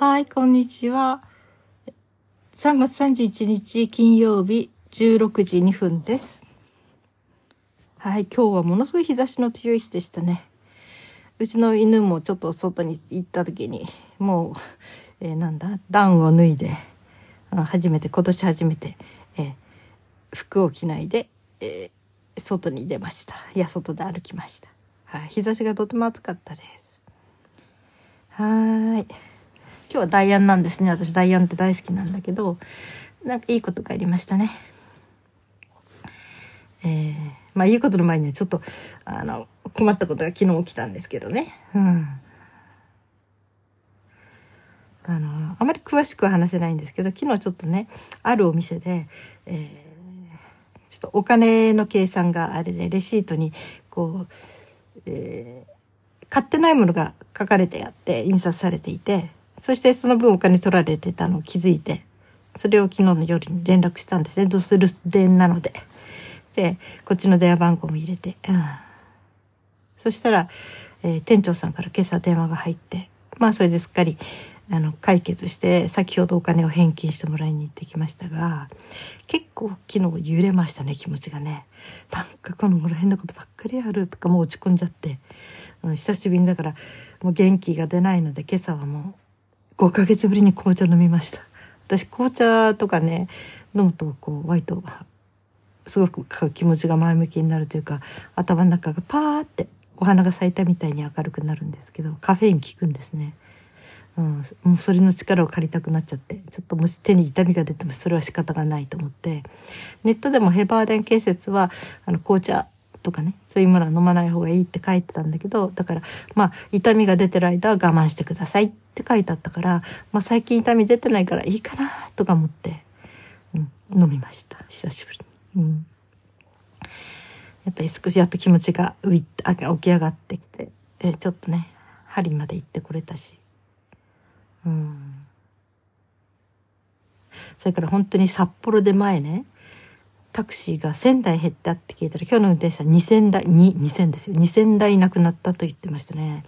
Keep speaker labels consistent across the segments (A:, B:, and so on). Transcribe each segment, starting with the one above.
A: はい、こんにちは。3月31日金曜日16時2分です。はい、今日はものすごい日差しの強い日でしたね。うちの犬もちょっと外に行った時に、もう、えーなんだ、ダウンを脱いで、初めて、今年初めて、えー服を着ないで、えー外に出ました。いや、外で歩きました。はい、日差しがとても暑かったです。はーい。今日はダイアンなんですね。私ダイアンって大好きなんだけど、なんかいいことがありましたね。えー、まあいいことの前にはちょっと、あの、困ったことが昨日起きたんですけどね。うん。あの、あまり詳しくは話せないんですけど、昨日ちょっとね、あるお店で、えーちょっとお金の計算があれで、レシートに、こう、えー買ってないものが書かれてあって印刷されていてそしてその分お金取られてたのを気づいてそれを昨日の夜に連絡したんですね。ドスルス電なので。でこっちの電話番号も入れて、うん、そしたら、えー店長さんから今朝電話が入ってまあそれですっかりあの解決して先ほどお金を返金してもらいに行ってきましたが結構昨日揺れましたね気持ちがね。なんかこの頃変なことばっかりあるとかもう落ち込んじゃって、うん、久しぶりにだからもう元気が出ないので今朝はもう5ヶ月ぶりに紅茶飲みました私紅茶とかね飲むとこう割とすごく気持ちが前向きになるというか頭の中がパーってお花が咲いたみたいに明るくなるんですけどカフェイン効くんですね。うん、もうそれの力を借りたくなっちゃってちょっともし手に痛みが出てもそれは仕方がないと思ってネットでもヘバーデン建設はあの紅茶とかねそういうものは飲まない方がいいって書いてたんだけどだからまあ痛みが出てる間は我慢してくださいって書いてあったから、まあ、最近痛み出てないからいいかなとか思って、うん、飲みました。久しぶりに。うん。やっぱり少しやっと気持ちが浮いあ起き上がってきて、えちょっとね針まで行ってこれたし。うん。それから本当に札幌で前ねタクシーが1000台減ったって聞いたら今日の運転手さん2000台2000ですよ。2000台なくなったと言ってましたね。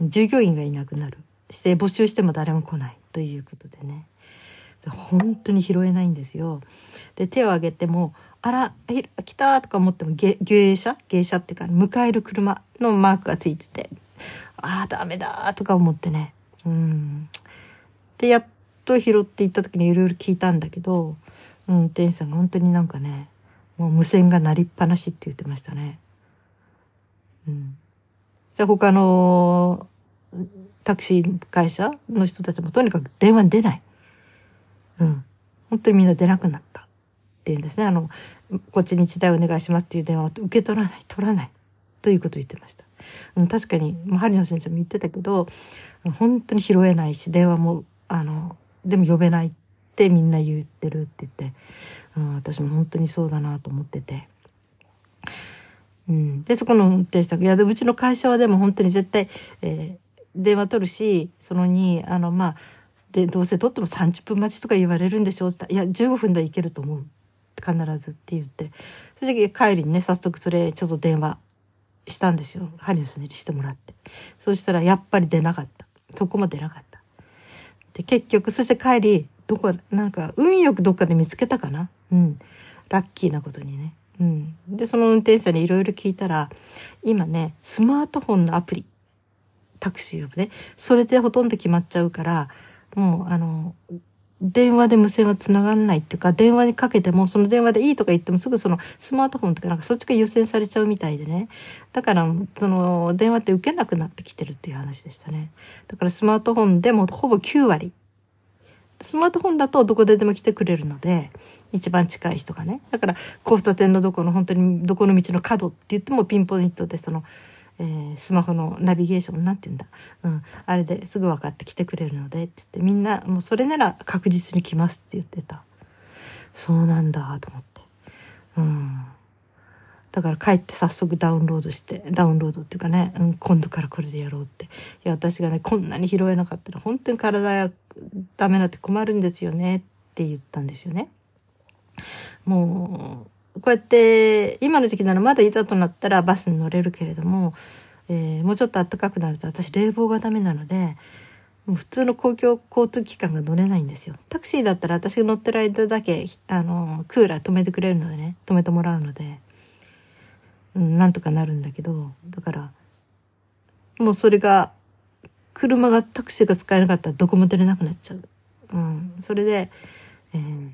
A: 従業員がいなくなる。して募集しても誰も来ないということでね。本当に拾えないんですよ。で手を挙げてもあら来たとか思っても芸芸者？芸者っていうか迎える車のマークがついててああダメだとか思ってね。うん。でやっと拾って行った時にいろいろ聞いたんだけど、うん、運転手さんが本当になんかねもう無線が鳴りっぱなしって言ってましたね。うん、じゃ他のタクシー会社の人たちもとにかく電話出ない。うん。本当にみんな出なくなった。っていうんですね。あの、こっちに一台お願いしますっていう電話を受け取らない、取らない。ということを言ってました。うん、確かに、まあ、針野先生も言ってたけど、本当に拾えないし、電話も、あの、でも呼べないってみんな言ってるって言って、うん、私も本当にそうだなと思ってて。うん、で、そこの運転手さん、いや、でうちの会社はでも本当に絶対、えー電話取るし、そのに、あの、まあ、で、どうせ取っても30分待ちとか言われるんでしょって言ったいや、15分ではいけると思う。必ずって言って。その時帰りにね、早速それ、ちょっと電話したんですよ。ハリウスにしてもらって。そしたら、やっぱり出なかった。そこも出なかった。で、結局、そして帰り、どこ、なんか、運よくどっかで見つけたかな？うん。ラッキーなことにね。うん。で、その運転手さんにいろいろ聞いたら、今ね、スマートフォンのアプリ、タクシーをね、それでほとんど決まっちゃうから、もう、あの、電話で無線は繋がんないっていうか、電話にかけても、その電話でいいとか言ってもすぐそのスマートフォンとかなんかそっちが優先されちゃうみたいでね。だから、その電話って受けなくなってきてるっていう話でしたね。だからスマートフォンでもほぼ9割。スマートフォンだとどこででも来てくれるので、一番近い人がね。だから、交差点のどこの本当にどこの道の角って言ってもピンポイントでその、えースマホのナビゲーションなんて言うんだ、うん、あれですぐ分かって来てくれるのでって言ってみんなもうそれなら確実に来ますって言ってた。そうなんだと思って。うん。だから帰って早速ダウンロードしてダウンロードっていうかね、うん、今度からこれでやろうって。いや私がねこんなに拾えなかったら本当に体やダメなって困るんですよねって言ったんですよねもうこうやって今の時期ならまだいざとなったらバスに乗れるけれども、えーもうちょっと暖かくなると私冷房がダメなのでもう普通の公共交通機関が乗れないんですよ。タクシーだったら私が乗ってる間だけ、あの、クーラー止めてくれるのでね、止めてもらうので、うん、なんとかなるんだけど、だから、もうそれが、車が、タクシーが使えなかったらどこも出れなくなっちゃう。うん。それで、えー、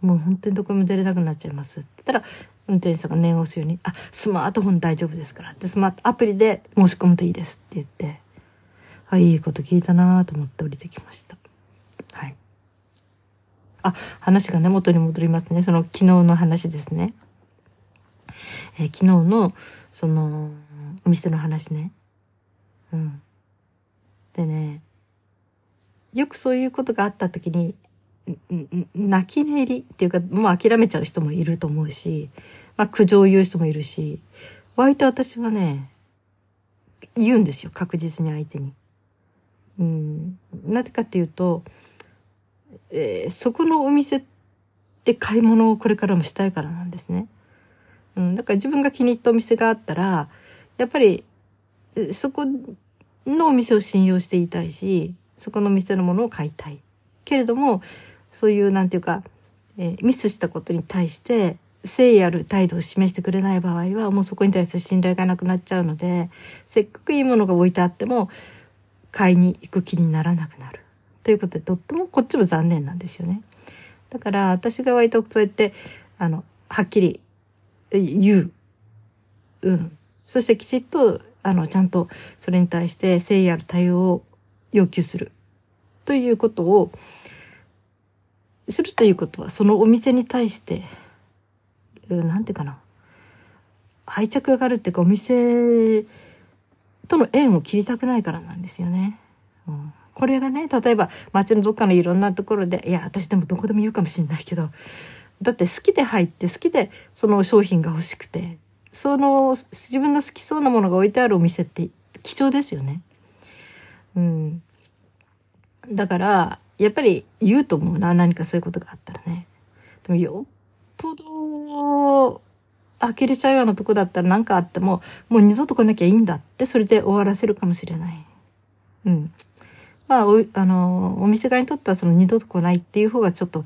A: もう本当にどこも出れなくなっちゃいます。って言ったら、運転手さんが念を押すように、あ、スマートフォン大丈夫ですから。で、スマート、アプリで申し込むといいですって言って、あ、いいこと聞いたなと思って降りてきました。はい。あ、話がね、元に戻りますね。その昨日の話ですね。えー、昨日の、その、お店の話ね。うん。でね、よくそういうことがあった時に、泣き寝入りっていうか、もう諦めちゃう人もいると思うし、まあ苦情を言う人もいるし、割と私はね、言うんですよ、確実に相手に。うん。なぜかっていうと、えー、そこのお店で買い物をこれからもしたいからなんですね。うん。だから自分が気に入ったお店があったら、やっぱり、そこのお店を信用していたいし、そこの店のものを買いたい。けれども、そういうなんていうか、えー、ミスしたことに対して誠意ある態度を示してくれない場合はもうそこに対する信頼がなくなっちゃうのでせっかくいいものが置いてあっても買いに行く気にならなくなるということでとってもこっちも残念なんですよね。だから私が割とそうやってあのはっきり言う。うん。そしてきちっとあのちゃんとそれに対して誠意ある対応を要求するということをするということは、そのお店に対して、なんていうかな。愛着があるっていうか、お店との縁を切りたくないからなんですよね。うん、これがね、例えば街のどっかのいろんなところで、いや、私でもどこでも言うかもしれないけど、だって好きで入って好きでその商品が欲しくて、その自分の好きそうなものが置いてあるお店って貴重ですよね。うん。だから、やっぱり言うと思うな、何かそういうことがあったらね。でもよっぽど、呆れちゃうようなとこだったら何かあっても、もう二度と来なきゃいいんだって、それで終わらせるかもしれない。うん。まあ、お、あの、お店側にとってはその二度と来ないっていう方がちょっと、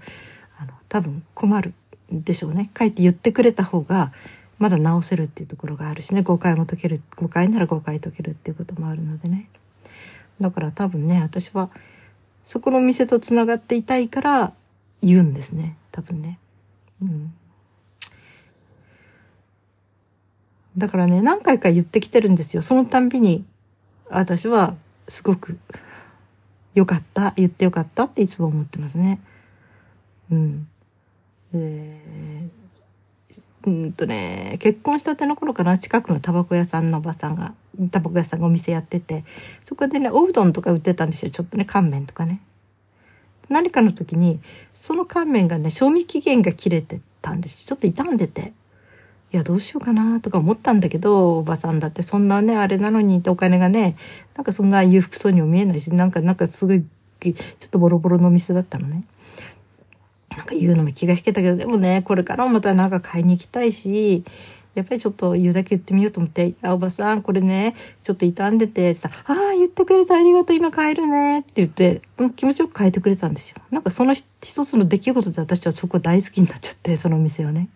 A: あの、多分困るでしょうね。書いて言ってくれた方が、まだ直せるっていうところがあるしね、誤解も解ける、誤解なら誤解解けるっていうこともあるのでね。だから多分ね、私は、そこの店と繋がっていたいから言うんですね。多分ね。うん。だからね、何回か言ってきてるんですよ。そのたんびに、私はすごく良かった、言って良かったっていつも思ってますね。うん。で、うんとね、結婚したての頃から近くのタバコ屋さんのおばさんがタバコ屋さんがお店やっててそこでねおうどんとか売ってたんですよちょっとね乾麺とかね。何かの時にその乾麺がね賞味期限が切れてたんですよちょっと傷んでて。いやどうしようかなとか思ったんだけどおばさんだってそんなねあれなのにってお金がねなんかそんな裕福そうにも見えないしなんかなんかすごいちょっとボロボロのお店だったのね。なんか言うのも気が引けたけどでもねこれからもまたなんか買いに行きたいしやっぱりちょっと言うだけ言ってみようと思って「あおばさんこれねちょっと傷んでて」さ「ああ言ってくれてありがとう今帰るね」って言って気持ちよく変えてくれたんですよ。なんかその一つの出来事で私はそこ大好きになっちゃってそのお店をね。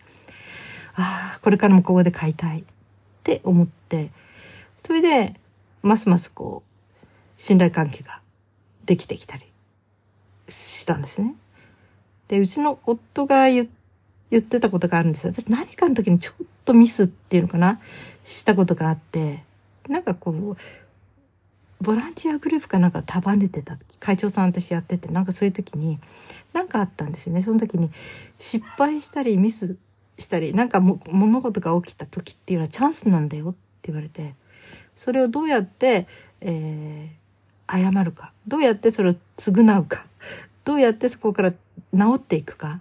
A: ああこれからもここで買いたいって思ってそれでますますこう信頼関係ができてきたりしたんですね。でうちの夫が言ってたことがあるんですよ。私何かの時にちょっとミスっていうのかな？したことがあって。なんかこうボランティアグループかなんか束ねてた時会長さん私やっててなんかそういう時に何かあったんですよね。その時に失敗したりミスしたりなんか物事が起きた時っていうのはチャンスなんだよって言われてそれをどうやって、えー、謝るか。どうやってそれを償うか。どうやってそこから治っていくか？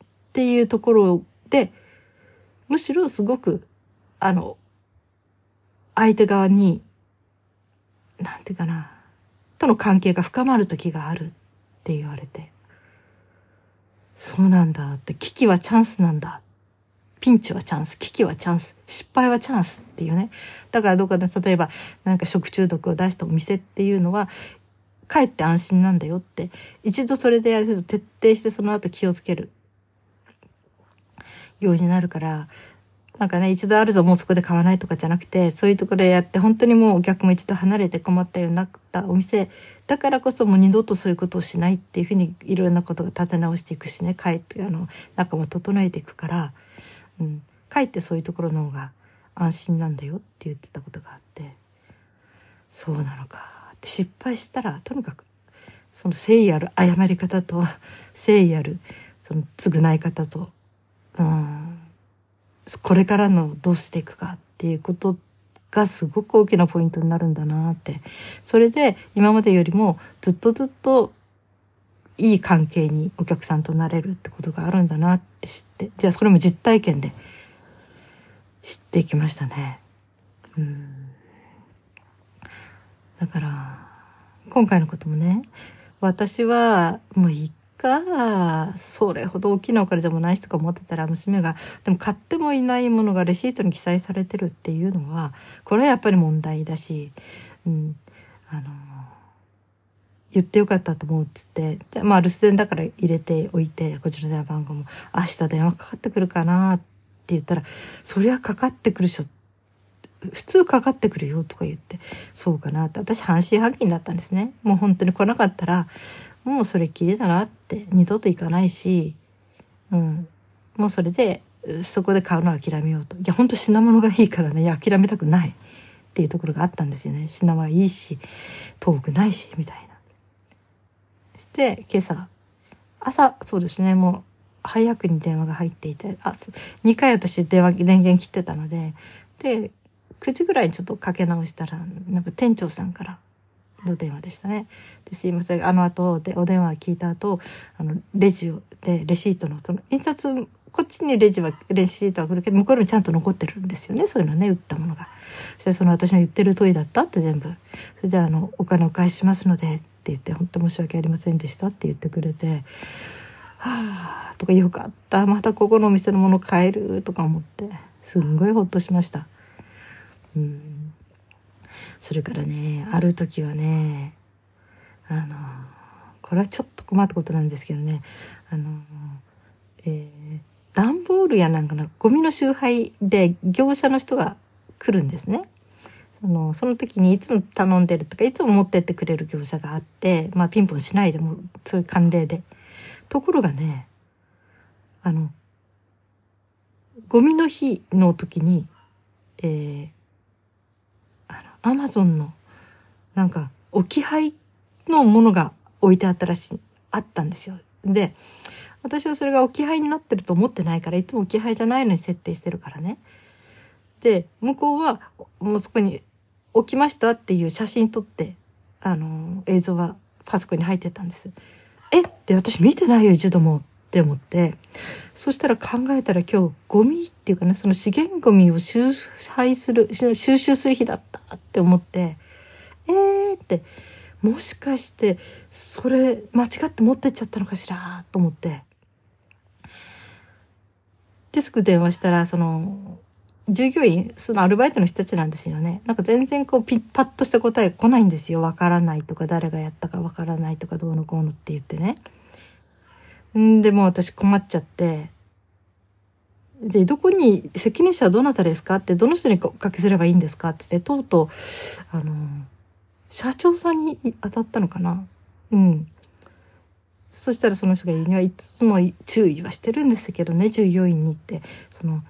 A: っていうところでむしろすごく、あの、相手側に、なんていうかな、との関係が深まる時があるって言われて、そうなんだって、危機はチャンスなんだ。ピンチはチャンス、危機はチャンス、失敗はチャンスっていうね。だからどこかで例えばなんか食中毒を出したお店っていうのは、帰って安心なんだよって一度それでやると徹底してその後気をつける。ようになるからなんかね一度あるともうそこで買わないとかじゃなくてそういうところでやって本当にもうお客も一度離れて困ったようになったお店だからこそもう二度とそういうことをしないっていうふうにいろんなことが立て直していくしね帰ってあの中も整えていくから、うん、帰ってそういうところの方が安心なんだよって言ってたことがあってそうなのか。って失敗したらとにかくその誠意ある謝り方と誠意あるその償い方と、うん、これからのどうしていくかっていうことがすごく大きなポイントになるんだなってそれで今までよりもずっとずっといい関係にお客さんとなれるってことがあるんだなって知ってじゃあそれも実体験で知っていきましたね。うんだから今回のこともね私はもういいかそれほど大きなお金でもないしとか思ってたら娘がでも買ってもいないものがレシートに記載されてるっていうのはこれはやっぱり問題だし、うん、あの言ってよかったと思うっつってじゃまあ留守電だから入れておいてこちら電話番号も明日電話かかってくるかなって言ったらそりゃかかってくるしょ普通かかってくるよとか言ってそうかなって。私半信半疑だったんですね。もう本当に来なかったらもうそれっきりだなって二度と行かないし、うん、もうそれでそこで買うのは諦めようと。いや本当品物がいいからね諦めたくない。っていうところがあったんですよね。品はいいし遠くないしみたいな。して今朝朝そうですねもう早くに電話が入っていてあ2回私電話電源切ってたのでで9時ぐらいにちょっとかけ直したらなんか店長さんからの電話でしたね。ですいませんあの後でお電話聞いた後あのレジをでレシートのその印刷こっちにレジはレシートは来るけど向こうにちゃんと残ってるんですよねそういうのね売ったものが。そしてその私の言ってる通りだった？って全部それであのお金お返ししますのでって言って本当申し訳ありませんでしたって言ってくれて。はあとかよかったまたここのお店のもの買える？とか思ってすんごいほっとしました。うん、それからねある時はねあのこれはちょっと困ったことなんですけどねあの、えー、段ボールやなんかのゴミの集配で業者の人が来るんですね。そのその時にいつも頼んでるとかいつも持ってってくれる業者があって、まあ、ピンポンしないでもそういう慣例で。ところがねあのゴミの日の時に、えー、アマゾンのなんか置き配のものが置いてあったらしい、あったんですよ。で、私はそれが置き配になってると思ってないから、いつも置き配じゃないのに設定してるからね。で、向こうはもうそこに置きましたっていう写真撮って、あの、映像はパソコンに入ってたんです。え？って私見てないよ、一度も。って思ってそしたら考えたら今日ゴミっていうかねその資源ゴミを収配する収集する日だったって思ってえーってもしかしてそれ間違って持ってっちゃったのかしらと思って。デスク電話したらその従業員そのアルバイトの人たちなんですよね。なんか全然こうピッパッとした答え来ないんですよ。わからないとか誰がやったかわからないとかどうのこうのって言ってね。んでも私困っちゃって、で、どこに、責任者はどなたですかって、どの人におかけすればいいんですかって言って、とうとう、あの、社長さんに当たったのかなうん。そしたらその人が言うにはいつも注意はしてるんですけどね、従業員にって、その、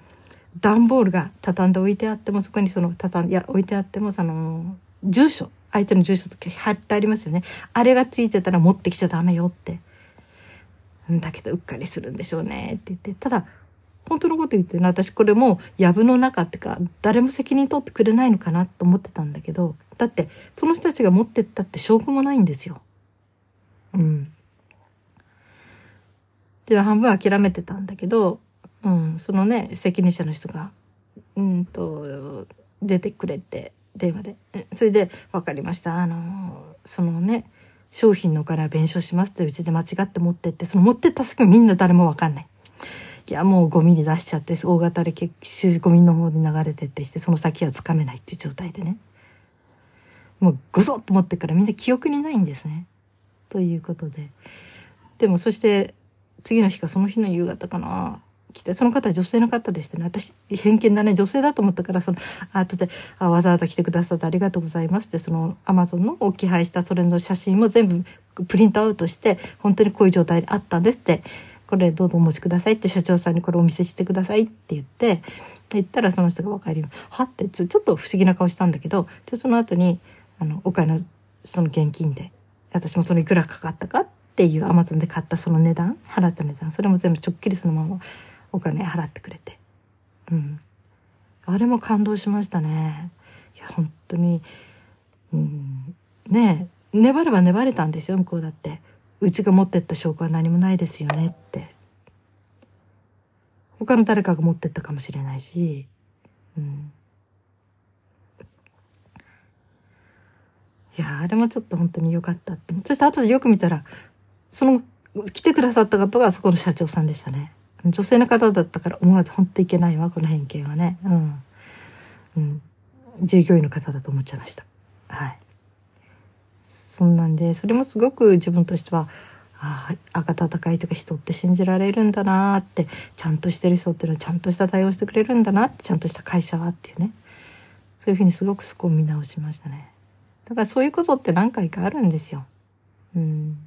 A: 段ボールが畳んで置いてあっても、そこにその、畳、いや、置いてあっても、その、住所、相手の住所と貼ってありますよね。あれがついてたら持ってきちゃダメよって。んだけどうっかりするんでしょうねって言ってただ本当のこと言ってる私これも藪の中ってか誰も責任取ってくれないのかなと思ってたんだけどだってその人たちが持ってったって証拠もないんですよ。うん。では半分諦めてたんだけど、うん、そのね責任者の人がうんと出てくれて電話でそれで「分かりましたあのそのね商品のお金は弁償しますってうちで間違って持ってって、その持ってった先もみんな誰もわかんない。いや、もうゴミに出しちゃって、大型で結局ゴミの方に流れてってして、その先はつかめないっていう状態でね。もうごそっと持ってからみんな記憶にないんですね。ということで。でもそして次の日かその日の夕方かな来てその方は女性の方でしたね。私偏見だね。女性だと思ったからそのあ後であわざわざ来てくださってありがとうございますってそのアマゾンの置き配したそれの写真も全部プリントアウトして本当にこういう状態であったんですって。これどうぞお持ちくださいって社長さんにこれお見せしてくださいって言って言ったらその人が分かります。はってちょっと不思議な顔したんだけどでその後にあのお金その現金で私もそのいくらかかったかっていうアマゾンで買ったその値段払った値段それも全部ちょっきりそのままお金払ってくれて。うん。あれも感動しましたね。いや本当に。うん。ねえ。粘れば粘れたんですよ向こうだって。うちが持ってった証拠は何もないですよねって。他の誰かが持ってったかもしれないし。うん。いやあれもちょっと本当に良かったって。そして後でよく見たらその来てくださった方がそこの社長さんでしたね。女性の方だったから思わず本当いけないわこの偏見はね。うん。うん。従業員の方だと思っちゃいました。はい。そんなんでそれもすごく自分としてはああ温かいとか人って信じられるんだなってちゃんとしてる人っていうのはちゃんとした対応してくれるんだなってちゃんとした会社はっていうね。そういうふうにすごくそこを見直しましたね。だからそういうことって何回かあるんですよ。うん。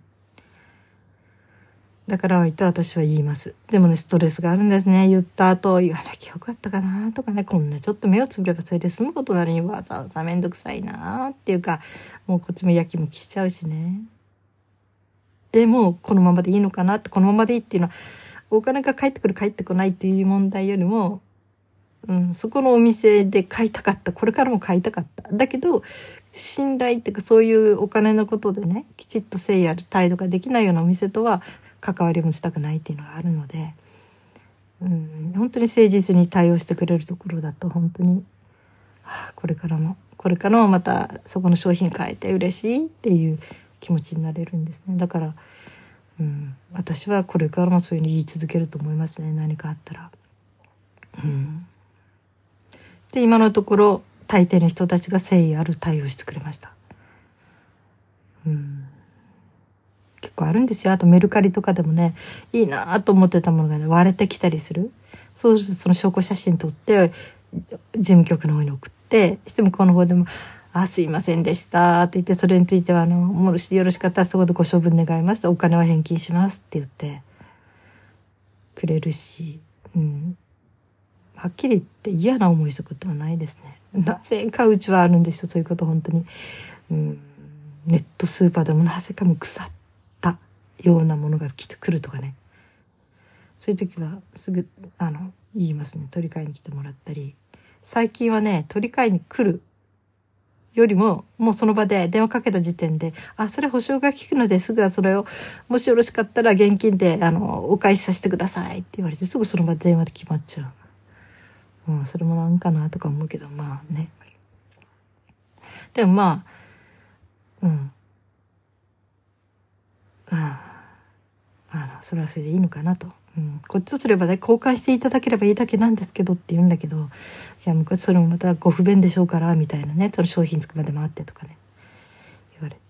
A: だから割と私は言います。でもね、ストレスがあるんですね。言った後、言わなきゃよかったかなとかね、こんなちょっと目をつぶればそれで済むことなのにわざわざめんどくさいなっていうか、もうこっちもやきもきしちゃうしね。でも、このままでいいのかなって、このままでいいっていうのは、お金が返ってくる返ってこないっていう問題よりも、うん、そこのお店で買いたかった。これからも買いたかった。だけど、信頼っていうかそういうお金のことでね、きちっと誠意ある態度ができないようなお店とは、関わりもしたくないっていうのがあるので、うん、本当に誠実に対応してくれるところだと本当に、はあ、これからもこれからもまたそこの商品変えて嬉しいっていう気持ちになれるんですねだから、うん、私はこれからもそういうふうに言い続けると思いますね何かあったら。うん、で今のところ大抵の人たちが誠意ある対応してくれました。うん結構あるんですよ。あとメルカリとかでもね、いいなと思ってたものがね、割れてきたりする。そうするとその証拠写真撮って、事務局の方に送って、して向この方でも、あ、すいませんでした。と言って、それについては、あの、もしよろしかったらそこでご処分願います。お金は返金しますって言って、くれるし、うん。はっきり言って嫌な思いしたことはないですね。なぜかうちはあるんですよ、そういうこと、本当に。うん。ネットスーパーでもなぜかも腐ってようなものが来てくるとかね。そういう時はすぐあの言いますね。取り替えに来てもらったり。最近はね取り替えに来るよりももうその場で電話かけた時点で「あそれ保証が効くのですぐはそれをもしよろしかったら現金であのお返しさせてください」って言われてすぐその場で電話で決まっちゃう。うん、それもなんかなとか思うけどまあね。でもまあうん。ああそれはそれでいいのかなと、うん、こっちとすればね交換していただければいいだけなんですけどって言うんだけどじゃあ向こうそれもまたご不便でしょうからみたいなねその商品つくまで待ってとかね言われて。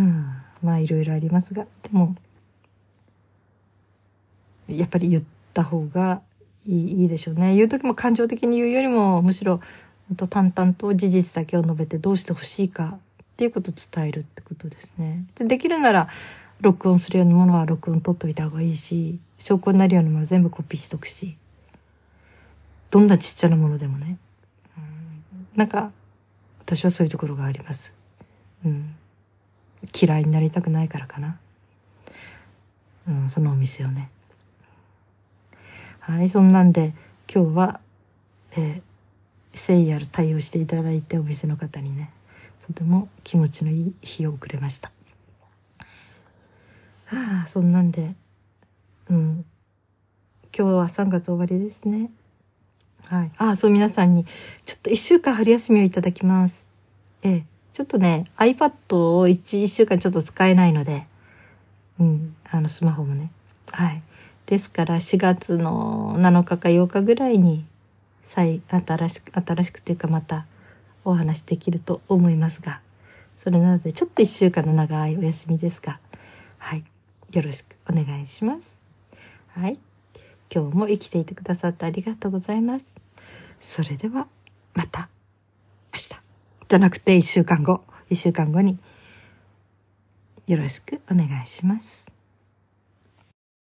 A: うん。まあいろいろありますがでもやっぱり言った方がいいいいでしょうね。言う時も感情的に言うよりもむしろと淡々と事実だけを述べてどうしてほしいかっていうことを伝えるってことですね。でできるなら録音するようなものは録音取っといた方がいいし証拠になるようなものは全部コピーしとくし。どんなちっちゃなものでもね、なんか私はそういうところがあります、うん、嫌いになりたくないからかな、うん、そのお店をね。はいそんなんで今日は、えー、誠意ある対応していただいてお店の方にねとても気持ちのいい日を送れました。はあそんなんで。うん。今日は3月終わりですね。はい。ああそう皆さんにちょっと1週間春休みをいただきます。ええ。ちょっとね iPad を 1, 1週間ちょっと使えないので。うん。あのスマホもね。はい。ですから4月の7日か8日ぐらいに再新しく新しくというかまたお話できると思いますが。それなのでちょっと1週間の長いお休みですが。はい。よろしくお願いします。はい。今日も生きていてくださってありがとうございます。それではまた。明日。じゃなくて1週間後。1週間後に。よろしくお願いします。